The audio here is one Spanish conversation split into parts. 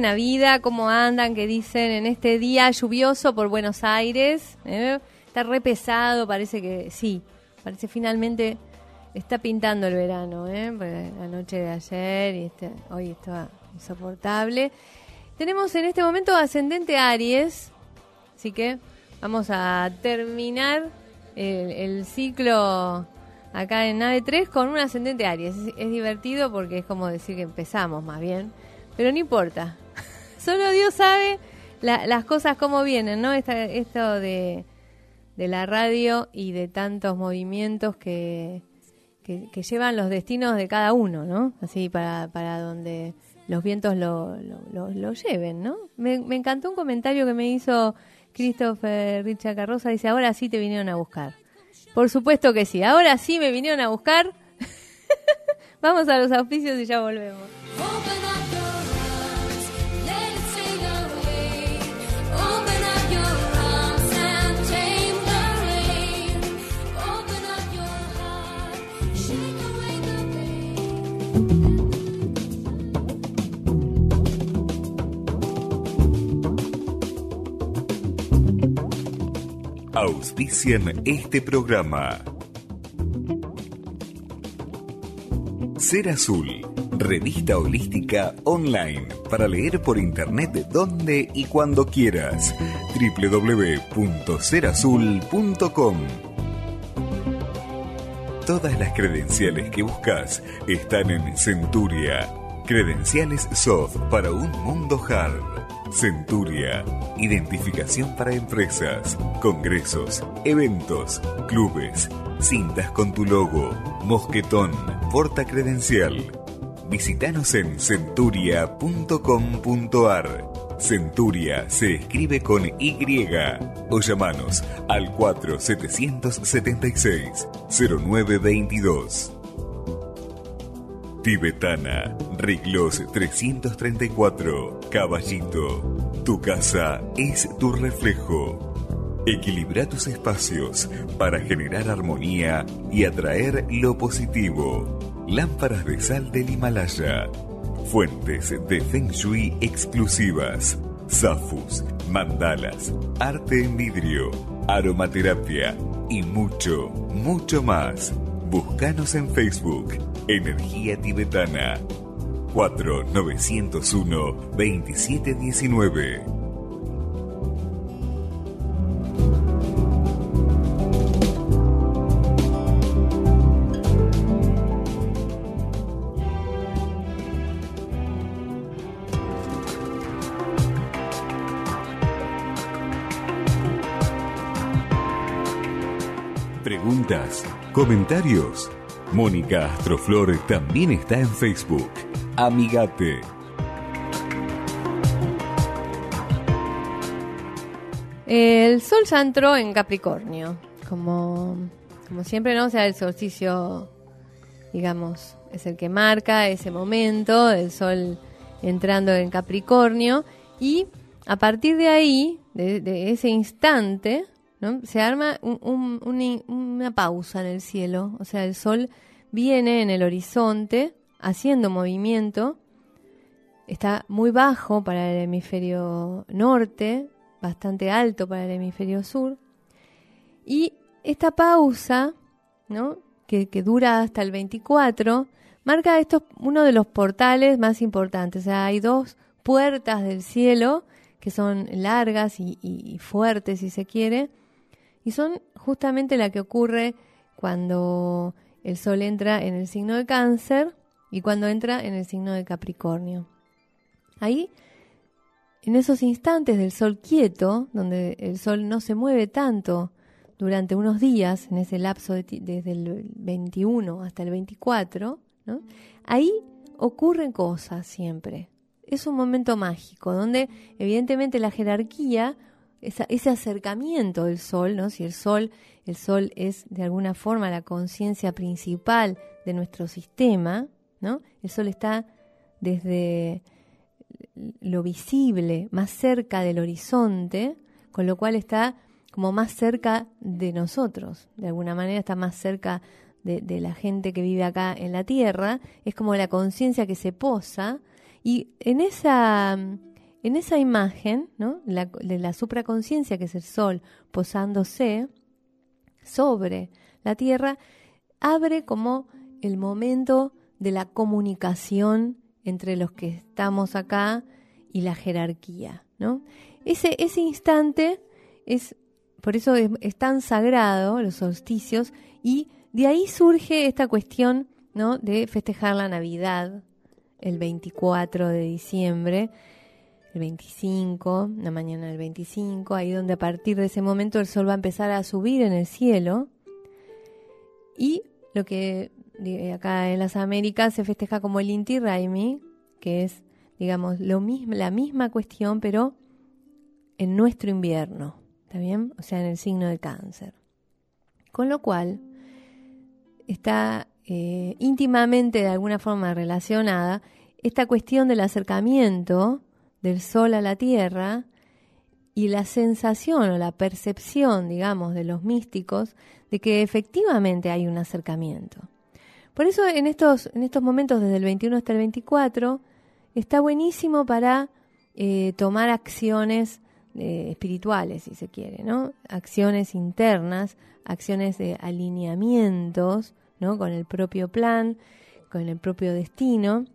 Buena vida, ¿cómo andan? ¿Qué dicen en este día lluvioso por Buenos Aires? ¿Eh? Está re pesado, parece que sí, parece finalmente está pintando el verano, ¿eh? la noche de ayer y este, hoy está insoportable. Tenemos en este momento ascendente Aries, así que vamos a terminar el, ciclo acá en nave 3 con un ascendente Aries. es divertido porque es como decir que empezamos más bien. Pero no importa. Solo Dios sabe las cosas cómo vienen, ¿no? esto de, la radio y de tantos movimientos que, que, llevan los destinos de cada uno, ¿no? Así para, para donde los vientos lo, lo, lleven, ¿no? Me, encantó un comentario que me hizo Christopher Richa Carroza. Dice, ahora sí te vinieron a buscar. Por supuesto que sí, ahora sí me vinieron a buscar. Vamos a los auspicios y ya volvemos. Auspician este programa. Ser Azul, revista holística online para leer por internet donde y cuando quieras. www.serazul.com Todas las credenciales que buscas están en Centuria. Credenciales soft para un mundo hard. Centuria. Identificación para empresas, congresos, eventos, clubes, cintas con tu logo, mosquetón, porta credencial. Visítanos en centuria.com.ar. Centuria se escribe con Y o llamanos al 4776-0922. Tibetana, Riglos 334, Caballito. Tu casa es tu reflejo. Equilibra tus espacios para generar armonía y atraer lo positivo. Lámparas de sal del Himalaya. Fuentes de Feng Shui exclusivas. Zafus, mandalas, arte en vidrio, aromaterapia y mucho, mucho más. Búscanos en Facebook, Energía Tibetana, 4901-2719. Preguntas Comentarios. Mónica Astroflor también está en Facebook. Amigate. El sol ya entró en Capricornio, como, como siempre, ¿no? O sea, el solsticio, digamos, es el que marca ese momento, el sol entrando en Capricornio, y a partir de ahí, de ese instante, se arma una pausa en el cielo, o sea, el sol viene en el horizonte haciendo movimiento, está muy bajo para el hemisferio norte, bastante alto para el hemisferio sur, Y esta pausa, que, dura hasta el 24, marca uno de los portales más importantes. O sea, hay dos puertas del cielo que son largas y, fuertes, si se quiere, y son justamente la que ocurre cuando el Sol entra en el signo de cáncer y cuando entra en el signo de Capricornio. Ahí, en esos instantes del Sol quieto, donde el Sol no se mueve tanto durante unos días, en ese lapso desde el 21 hasta el 24, ahí ocurren cosas siempre es un momento mágico, donde evidentemente la jerarquía, ese acercamiento del sol, ¿no? Si el sol, el sol es de alguna forma la conciencia principal de nuestro sistema, ¿no? El sol está desde lo visible, más cerca del horizonte, con lo cual está como más cerca de nosotros, de alguna manera está más cerca de, de la gente que vive acá en la Tierra, es como la conciencia que se posa y en esa, en esa imagen ¿no? de la supraconciencia, que es el sol posándose sobre la tierra, abre como el momento de la comunicación entre los que estamos acá y la jerarquía. ¿no? Ese, ese instante es, por eso es, tan sagrado, los solsticios, y de ahí surge esta cuestión ¿no? de festejar la Navidad, el 24 de diciembre, el 25, la mañana del 25, ahí donde a partir de ese momento el sol va a empezar a subir en el cielo. Y lo que acá en las Américas se festeja como el Inti Raimi, que es, digamos, lo mismo, la misma cuestión, pero en nuestro invierno, ¿está bien? O sea, en el signo de cáncer. Con lo cual, está eh, íntimamente de alguna forma relacionada esta cuestión del acercamiento del Sol a la Tierra y la sensación o la percepción, digamos, de los místicos de que efectivamente hay un acercamiento. Por eso en estos, en estos momentos, desde el 21 hasta el 24, está buenísimo para eh, tomar acciones eh, espirituales, si se quiere, ¿no? Acciones internas, acciones de alineamientos ¿no? Con el propio plan, con el propio destino.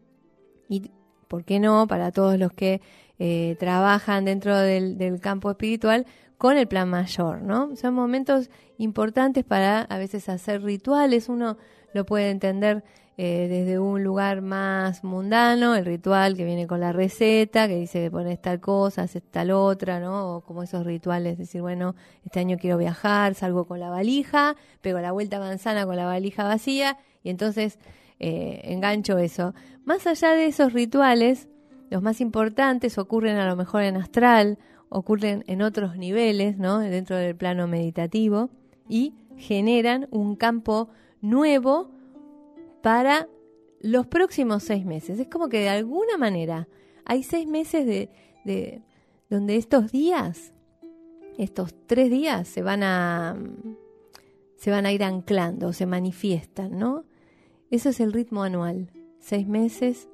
¿Por qué no? Para todos los que eh, trabajan dentro del, campo espiritual, con el plan mayor, ¿no? Son momentos importantes para a veces hacer rituales. Uno lo puede entender eh, desde un lugar más mundano, el ritual que viene con la receta, que dice que pones tal cosa, haces tal otra, ¿no? O como esos rituales, decir, bueno, este año quiero viajar, salgo con la valija, pego la vuelta manzana con la valija vacía y entonces eh, engancho eso. Más allá de esos rituales, los más importantes ocurren a lo mejor en astral, ocurren en otros niveles, ¿no? Dentro del plano meditativo y generan un campo nuevo para los próximos seis meses. Es como que de alguna manera hay seis meses de, de donde estos días, estos tres días, se van a se van a ir anclando, se manifiestan, ¿no? Eso es el ritmo anual. Seis meses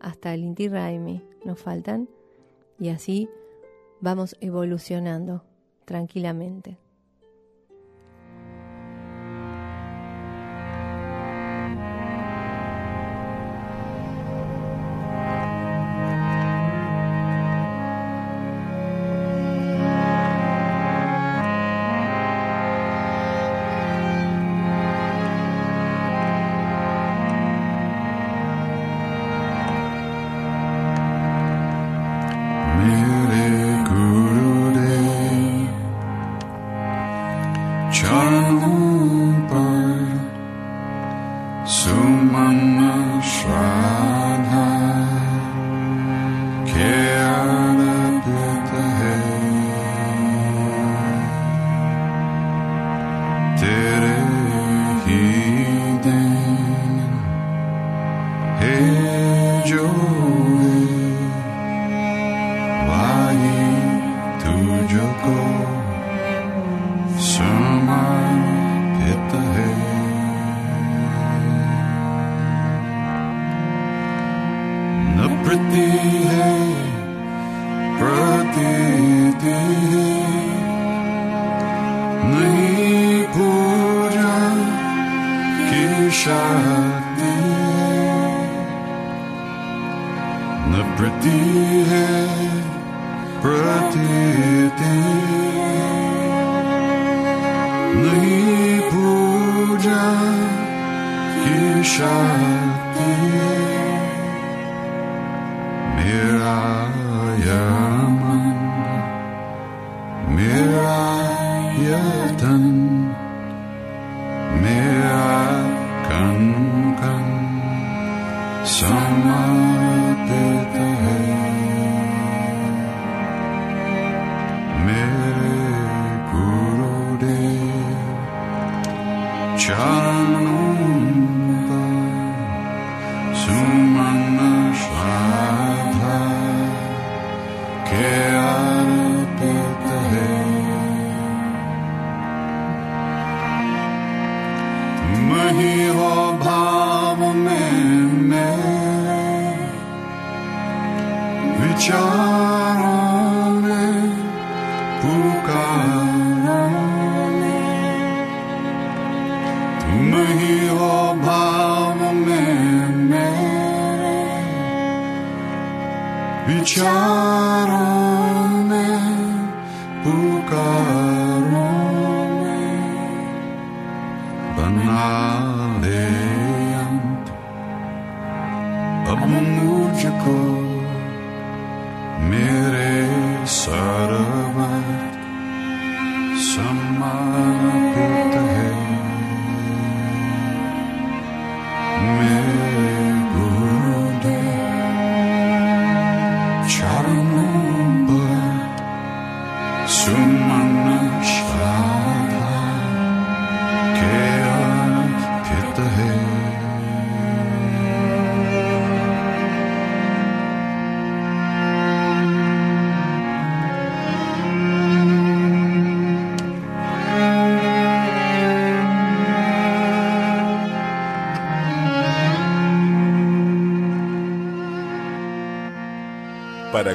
hasta el Inti Raimi nos faltan y así vamos evolucionando tranquilamente.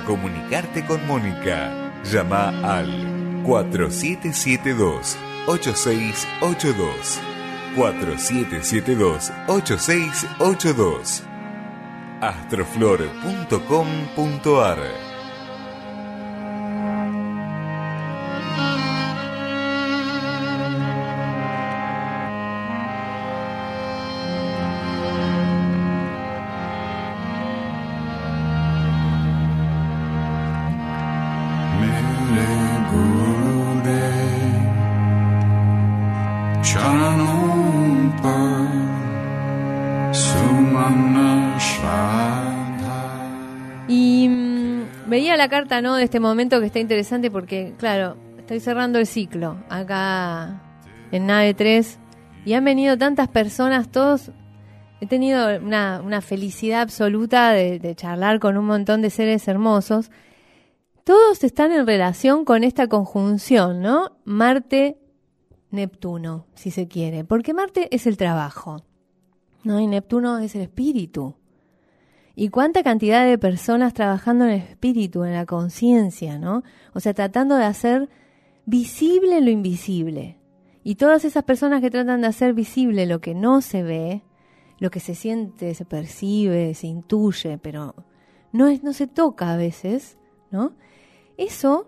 Comunicarte con Mónica, llama al 4772-8682. 4772-8682. astroflor.com.ar carta, ¿no? De este momento que está interesante porque, claro, estoy cerrando el ciclo acá en Nave 3 y han venido tantas personas, todos. He tenido una, felicidad absoluta de, de charlar con un montón de seres hermosos. Todos están en relación con esta conjunción, ¿no? Marte-Neptuno, si se quiere. Porque Marte es el trabajo, ¿no? Y Neptuno es el espíritu. Y cuánta cantidad de personas trabajando en el espíritu, en la conciencia, ¿no? O sea, tratando de hacer visible lo invisible. Y todas esas personas que tratan de hacer visible lo que no se ve, lo que se siente, se percibe, se intuye, pero no, es, no se toca a veces, ¿no? Eso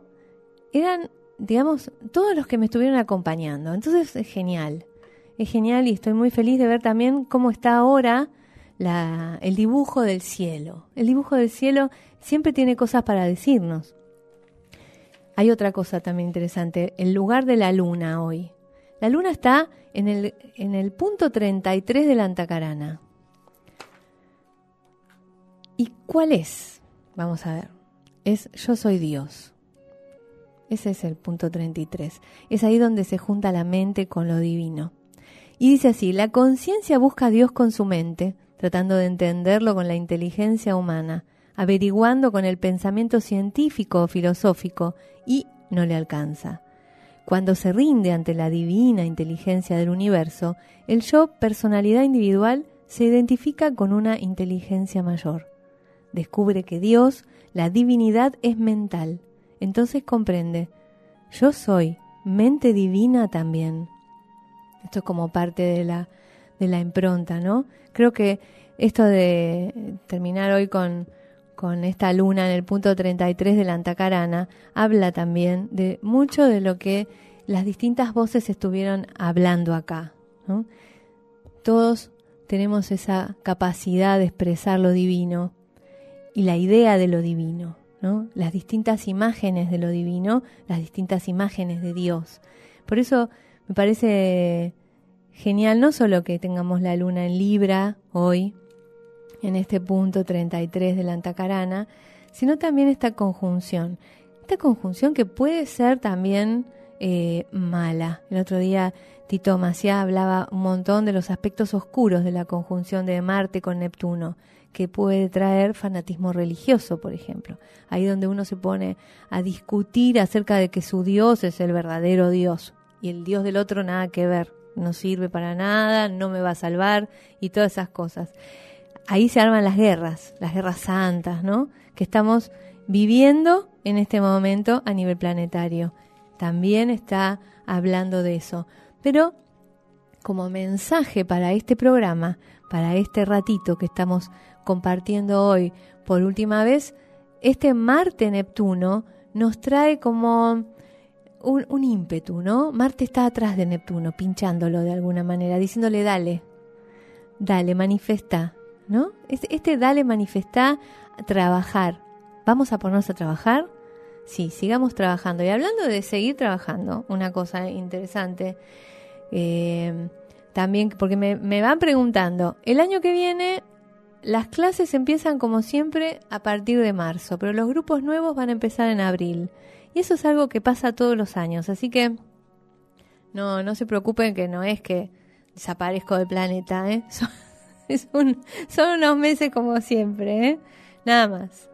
eran, digamos, todos los que me estuvieron acompañando. Entonces es genial, es genial y estoy muy feliz de ver también cómo está ahora el dibujo del cielo. El dibujo del cielo siempre tiene cosas para decirnos. Hay otra cosa también interesante, el lugar de la luna hoy. La luna está en el, en el punto 33 de la Antacarana. ¿Y cuál es? Vamos a ver. Es yo soy Dios. Ese es el punto 33. Es ahí donde se junta la mente con lo divino. Y dice así, la conciencia busca a Dios con su mente, tratando de entenderlo con la inteligencia humana, averiguando con el pensamiento científico o filosófico, y no le alcanza. Cuando se rinde ante la divina inteligencia del universo, el yo, personalidad individual, se identifica con una inteligencia mayor. Descubre que Dios, la divinidad, es mental. Entonces comprende, yo soy mente divina también. Esto es como parte de la de la impronta, ¿no? Creo que esto de terminar hoy con, con esta luna en el punto 33 de la Antacarana habla también de mucho de lo que las distintas voces estuvieron hablando acá. Todos tenemos esa capacidad de expresar lo divino y la idea de lo divino, ¿no? Las distintas imágenes de lo divino, las distintas imágenes de Dios. Por eso me parece genial no solo que tengamos la luna en Libra hoy, en este punto 33 de la Antacarana, sino también esta conjunción. Esta conjunción que puede ser también eh, mala. El otro día Tito Maciá hablaba un montón de los aspectos oscuros de la conjunción de Marte con Neptuno, que puede traer fanatismo religioso, por ejemplo. Ahí donde uno se pone a discutir acerca de que su Dios es el verdadero Dios y el Dios del otro nada que ver, no sirve para nada, no me va a salvar y todas esas cosas. Ahí se arman las guerras, las guerras santas, ¿no? Que estamos viviendo en este momento a nivel planetario. También está hablando de eso. Pero como mensaje para este programa, para este ratito que estamos compartiendo hoy por última vez, este Marte Neptuno nos trae como un, ímpetu, ¿no? Marte está atrás de Neptuno, pinchándolo de alguna manera, diciéndole, dale, dale, manifesta, ¿no? Este, dale, manifesta, trabajar. ¿Vamos a ponernos a trabajar? Sí, sigamos trabajando. Y hablando de seguir trabajando, una cosa interesante, eh, también, porque me, me van preguntando, el año que viene las clases empiezan como siempre a partir de marzo, pero los grupos nuevos van a empezar en abril. Y eso es algo que pasa todos los años, así que no, no se preocupen que no es que desaparezco del planeta, ¿eh? son, son unos meses como siempre, ¿eh? Nada más.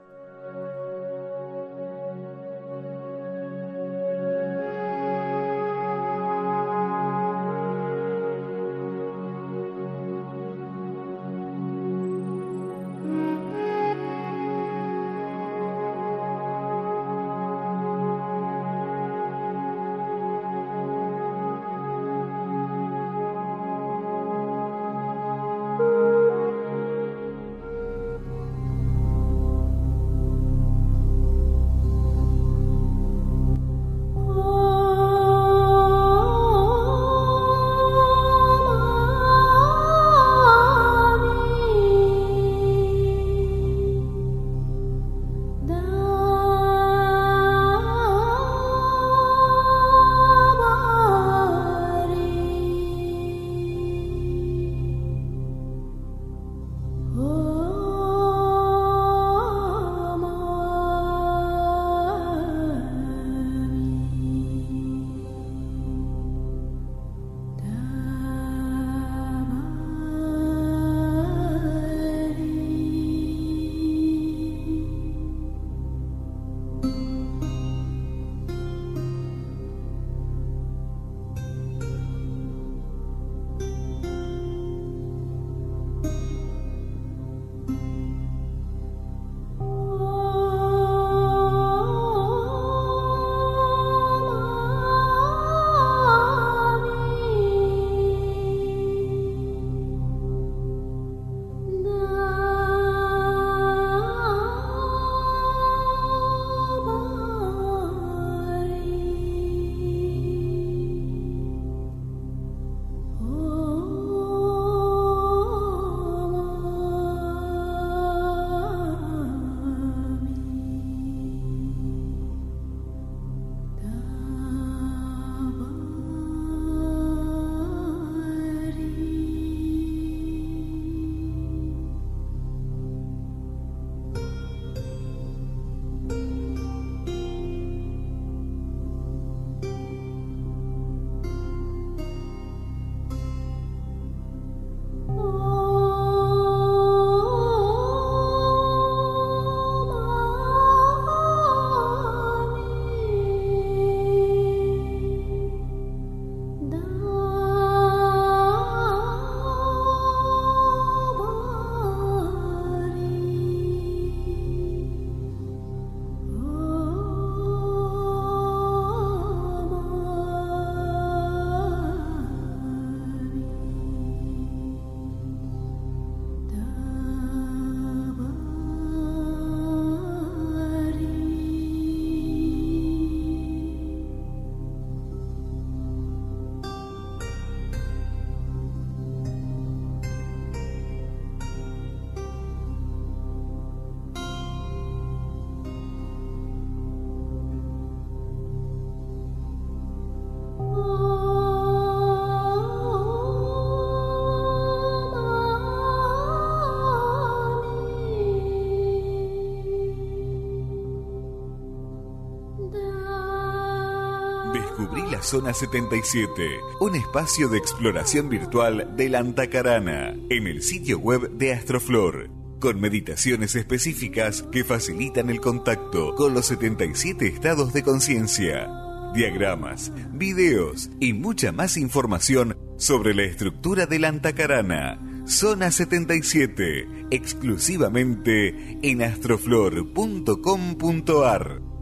Zona 77, un espacio de exploración virtual de la Antacarana, en el sitio web de Astroflor, con meditaciones específicas que facilitan el contacto con los 77 estados de conciencia, diagramas, videos y mucha más información sobre la estructura de la Antacarana. Zona 77, exclusivamente en astroflor.com.ar.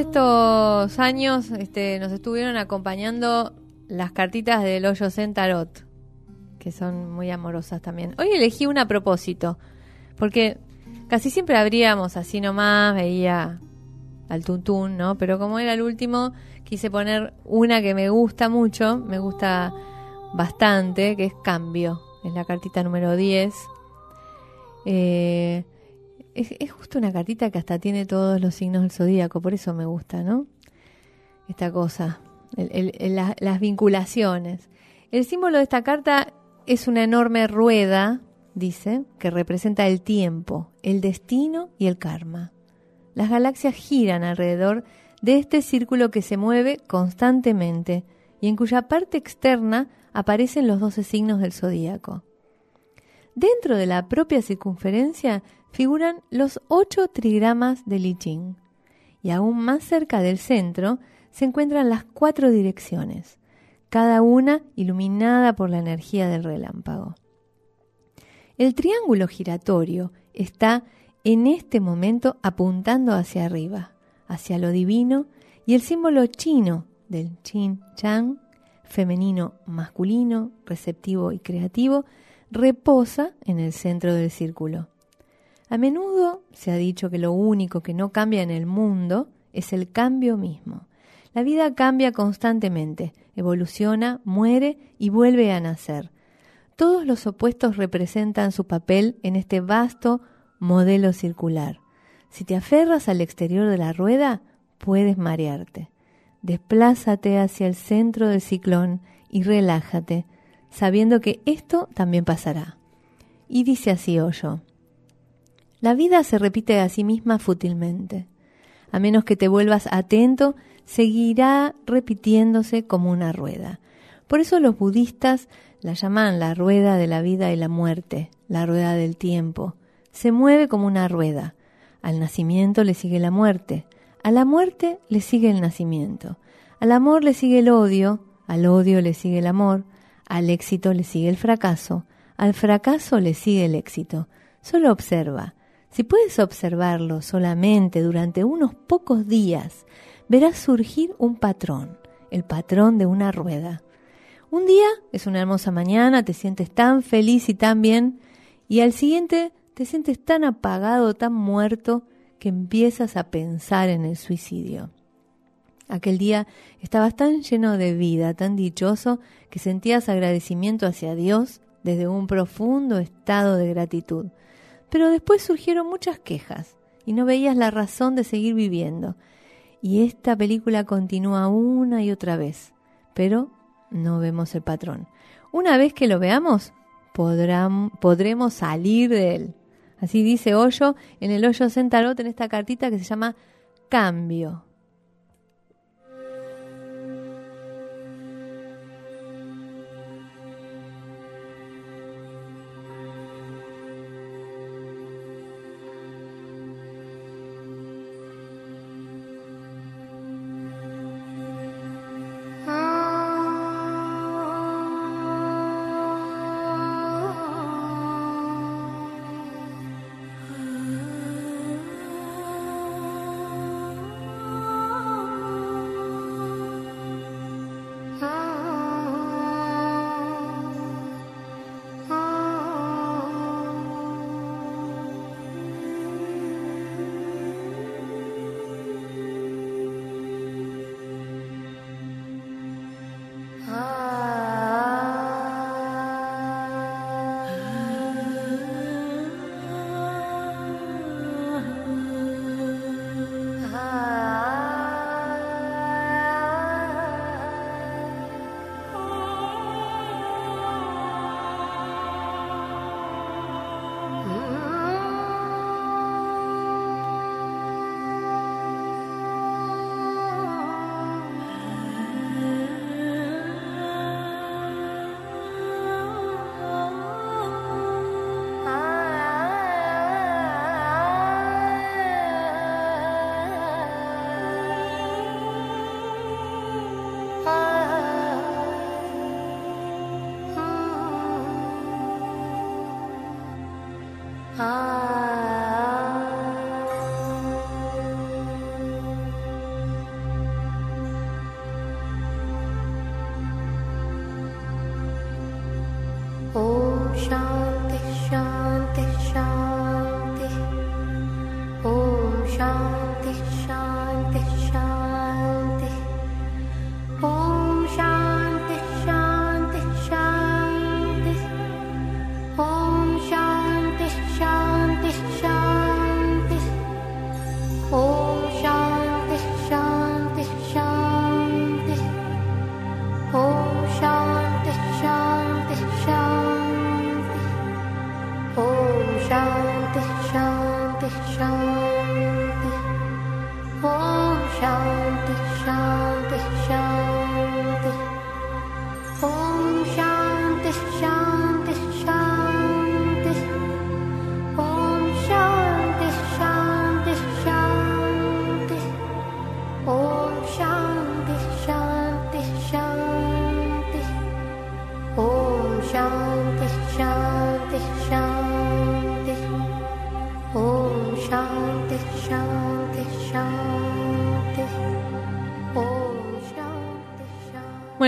estos años este, nos estuvieron acompañando las cartitas del hoyo Zen Tarot, que son muy amorosas también. Hoy elegí una a propósito, porque casi siempre abríamos así nomás, veía al tuntún, ¿no? Pero como era el último, quise poner una que me gusta mucho, me gusta bastante, que es Cambio, es la cartita número 10. Eh, es, justo una cartita que hasta tiene todos los signos del zodíaco, por eso me gusta, ¿no? Esta cosa, las vinculaciones. El símbolo de esta carta es una enorme rueda, dice, que representa el tiempo, el destino y el karma. Las galaxias giran alrededor de este círculo que se mueve constantemente y en cuya parte externa aparecen los doce signos del zodíaco. Dentro de la propia circunferencia figuran los ocho trigramas de Li Ching, y aún más cerca del centro se encuentran las cuatro direcciones, cada una iluminada por la energía del relámpago. El triángulo giratorio está en este momento apuntando hacia arriba, hacia lo divino, y el símbolo chino del Chin Chang, femenino masculino, receptivo y creativo, reposa en el centro del círculo. A menudo se ha dicho que lo único que no cambia en el mundo es el cambio mismo. La vida cambia constantemente, evoluciona, muere y vuelve a nacer. Todos los opuestos representan su papel en este vasto modelo circular. Si te aferras al exterior de la rueda, puedes marearte. Desplázate hacia el centro del ciclón y relájate, sabiendo que esto también pasará. Y dice así Hoyo. La vida se repite a sí misma fútilmente. A menos que te vuelvas atento, seguirá repitiéndose como una rueda. Por eso los budistas la llaman la rueda de la vida y la muerte, la rueda del tiempo. Se mueve como una rueda. Al nacimiento le sigue la muerte, a la muerte le sigue el nacimiento, al amor le sigue el odio, al odio le sigue el amor, al éxito le sigue el fracaso, al fracaso le sigue el éxito. Solo observa, si puedes observarlo solamente durante unos pocos días, verás surgir un patrón, el patrón de una rueda. Un día es una hermosa mañana, te sientes tan feliz y tan bien, y al siguiente te sientes tan apagado, tan muerto, que empiezas a pensar en el suicidio. Aquel día estabas tan lleno de vida, tan dichoso, que sentías agradecimiento hacia Dios desde un profundo estado de gratitud. Pero después surgieron muchas quejas y no veías la razón de seguir viviendo. Y esta película continúa una y otra vez, pero no vemos el patrón. Una vez que lo veamos, podremos salir de él. Así dice Hoyo en el Hoyo Centarot en esta cartita que se llama Cambio.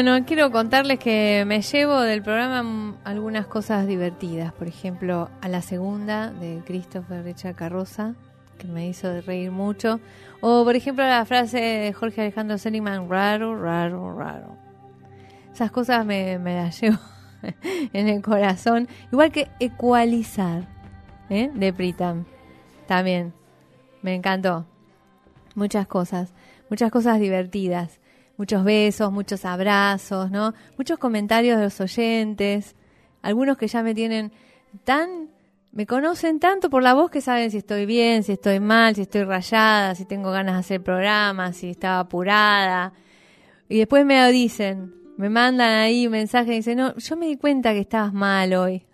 Bueno, quiero contarles que me llevo del programa algunas cosas divertidas. Por ejemplo, a la segunda de Christopher Richard Carroza, que me hizo reír mucho. O, por ejemplo, la frase de Jorge Alejandro Seligman, raro, raro, raro. Esas cosas me, las llevo en el corazón. Igual que ecualizar, ¿eh? de Pritam. También. Me encantó. Muchas cosas. Muchas cosas divertidas muchos besos, muchos abrazos, ¿no? Muchos comentarios de los oyentes, algunos que ya me tienen tan, me conocen tanto por la voz que saben si estoy bien, si estoy mal, si estoy rayada, si tengo ganas de hacer programas, si estaba apurada. Y después me lo dicen, me mandan ahí un mensaje y dicen, no, yo me di cuenta que estabas mal hoy.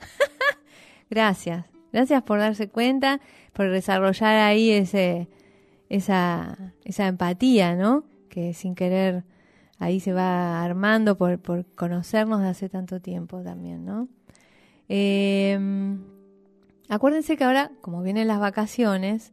gracias, gracias por darse cuenta, por desarrollar ahí ese, esa, esa empatía, ¿no? Que sin querer ahí se va armando por, por conocernos de hace tanto tiempo también, ¿no? Em, acuérdense que ahora, como vienen las vacaciones,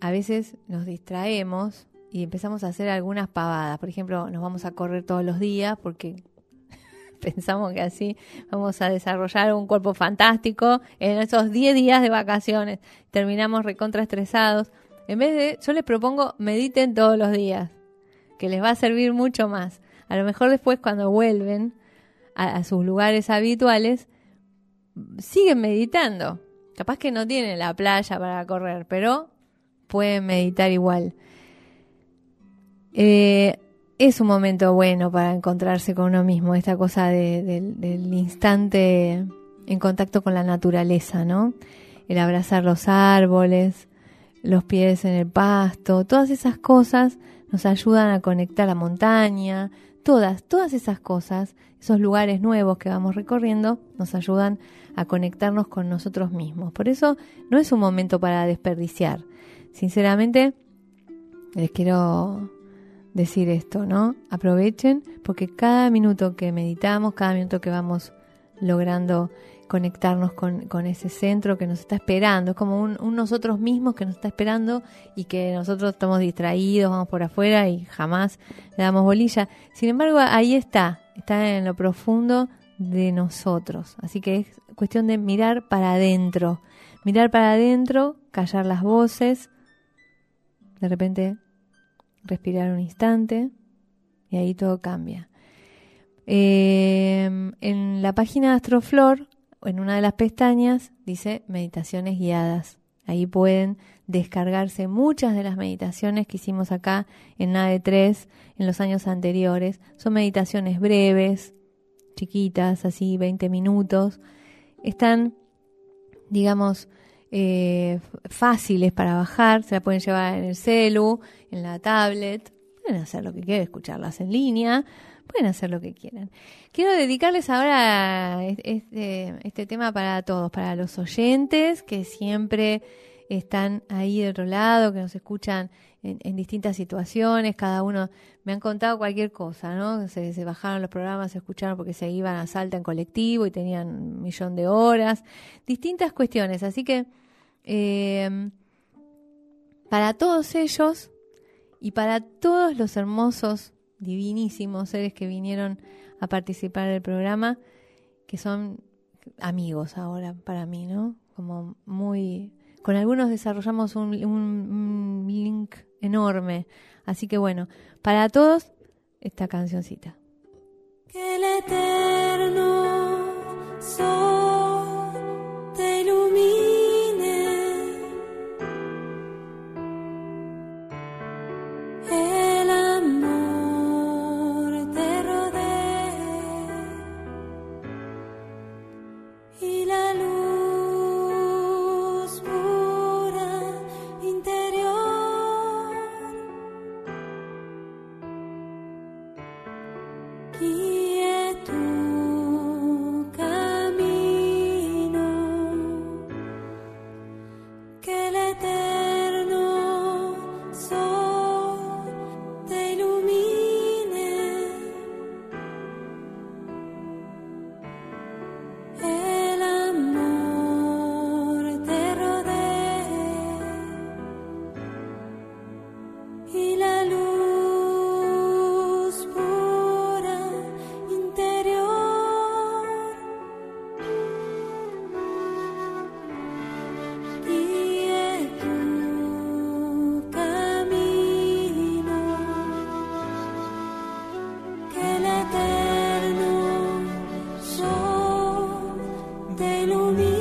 a veces nos distraemos y empezamos a hacer algunas pavadas. Por ejemplo, nos vamos a correr todos los días porque pensamos que así vamos a desarrollar un cuerpo fantástico en esos 10 días de vacaciones. Terminamos recontra estresados. En vez de, yo les propongo, mediten todos los días. que les va a servir mucho más. A lo mejor después cuando vuelven a, sus lugares habituales, siguen meditando. Capaz que no tienen la playa para correr, pero pueden meditar igual. Eh, es un momento bueno para encontrarse con uno mismo, esta cosa del instante en contacto con la naturaleza, ¿no? El abrazar los árboles, los pies en el pasto, todas esas cosas nos ayudan a conectar la montaña, todas, todas esas cosas, esos lugares nuevos que vamos recorriendo, nos ayudan a conectarnos con nosotros mismos. Por eso no es un momento para desperdiciar. Sinceramente, les quiero decir esto, ¿no? Aprovechen porque cada minuto que meditamos, cada minuto que vamos logrando conectarnos con, ese centro que nos está esperando. Es como un, nosotros mismos que nos está esperando y que nosotros estamos distraídos, vamos por afuera y jamás le damos bolilla. Sin embargo, ahí está, está en lo profundo de nosotros. Así que es cuestión de mirar para adentro. Mirar para adentro, callar las voces, de repente respirar un instante y ahí todo cambia. Eh, en la página Astroflor en una de las pestañas dice meditaciones guiadas. Ahí pueden descargarse muchas de las meditaciones que hicimos acá en NADE 3 en los años anteriores. Son meditaciones breves, chiquitas, así 20 minutos. Están, digamos, eh, fáciles para bajar. Se la pueden llevar en el celu, en la tablet. Pueden hacer lo que quieran, escucharlas en línea pueden hacer lo que quieran. Quiero dedicarles ahora este, este tema para todos, para los oyentes que siempre están ahí de otro lado, que nos escuchan en, distintas situaciones, cada uno me han contado cualquier cosa, ¿no? Se, bajaron los programas, se escucharon porque se iban a Salta en colectivo y tenían un millón de horas, distintas cuestiones. Así que eh, para todos ellos y para todos los hermosos divinísimos seres que vinieron a participar del programa, que son amigos ahora para mí, ¿no? Como muy... Con algunos desarrollamos un, un, link enorme. Así que bueno, para todos, esta cancioncita. Hello,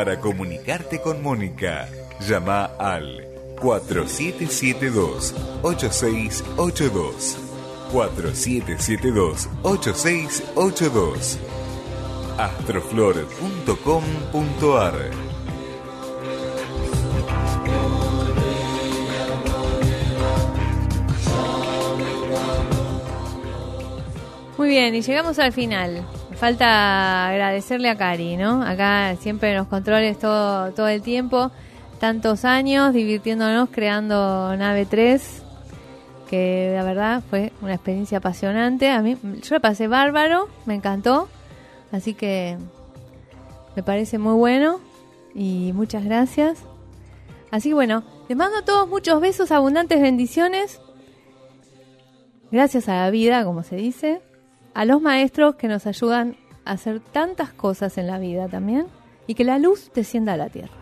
Para comunicarte con Mónica, llama al 4772-8682. 4772-8682. astroflor.com.ar Muy bien, y llegamos al final. Falta agradecerle a Cari, ¿no? Acá siempre en los controles todo, todo el tiempo, tantos años divirtiéndonos creando Nave 3, que la verdad fue una experiencia apasionante. A mí, yo la pasé bárbaro, me encantó, así que me parece muy bueno y muchas gracias. Así que bueno, les mando a todos muchos besos, abundantes bendiciones. Gracias a la vida, como se dice a los maestros que nos ayudan a hacer tantas cosas en la vida también y que la luz descienda a la tierra.